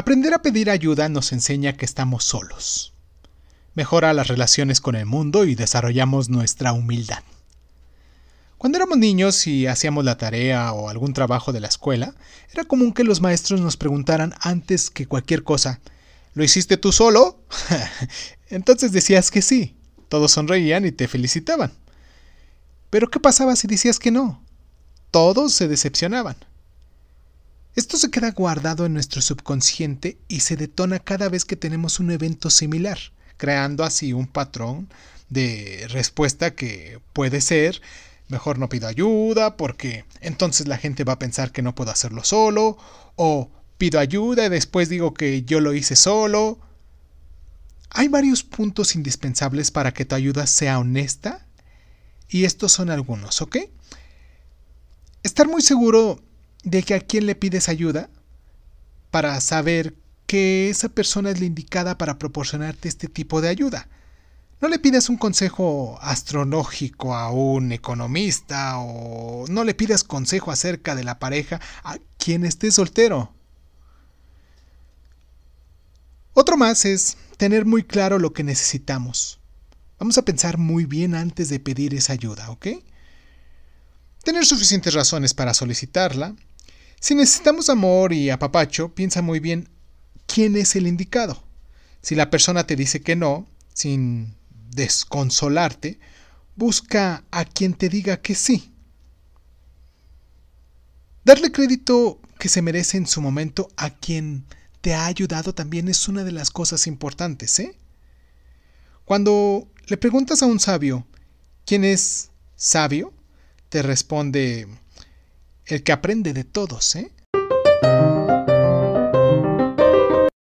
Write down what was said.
Aprender a pedir ayuda nos enseña que estamos solos. Mejora las relaciones con el mundo y desarrollamos nuestra humildad. Cuando éramos niños y hacíamos la tarea o algún trabajo de la escuela, era común que los maestros nos preguntaran antes que cualquier cosa, ¿lo hiciste tú solo? Entonces decías que sí. Todos sonreían y te felicitaban. Pero ¿qué pasaba si decías que no? Todos se decepcionaban. Esto se queda guardado en nuestro subconsciente y se detona cada vez que tenemos un evento similar, creando así un patrón de respuesta que puede ser mejor no pido ayuda porque entonces la gente va a pensar que no puedo hacerlo solo o pido ayuda y después digo que yo lo hice solo. Hay varios puntos indispensables para que tu ayuda sea honesta y estos son algunos, ¿ok? Estar muy seguro de que a quién le pides ayuda para saber que esa persona es la indicada para proporcionarte este tipo de ayuda. No le pidas un consejo astronógico a un economista o no le pidas consejo acerca de la pareja a quien esté soltero. Otro más es tener muy claro lo que necesitamos. Vamos a pensar muy bien antes de pedir esa ayuda, ¿ok? Tener suficientes razones para solicitarla. Si necesitamos amor y apapacho, piensa muy bien quién es el indicado. Si la persona te dice que no, sin desconsolarte, busca a quien te diga que sí. Darle crédito que se merece en su momento a quien te ha ayudado también es una de las cosas importantes, ¿eh? Cuando le preguntas a un sabio quién es sabio, te responde el que aprende de todos, ¿eh?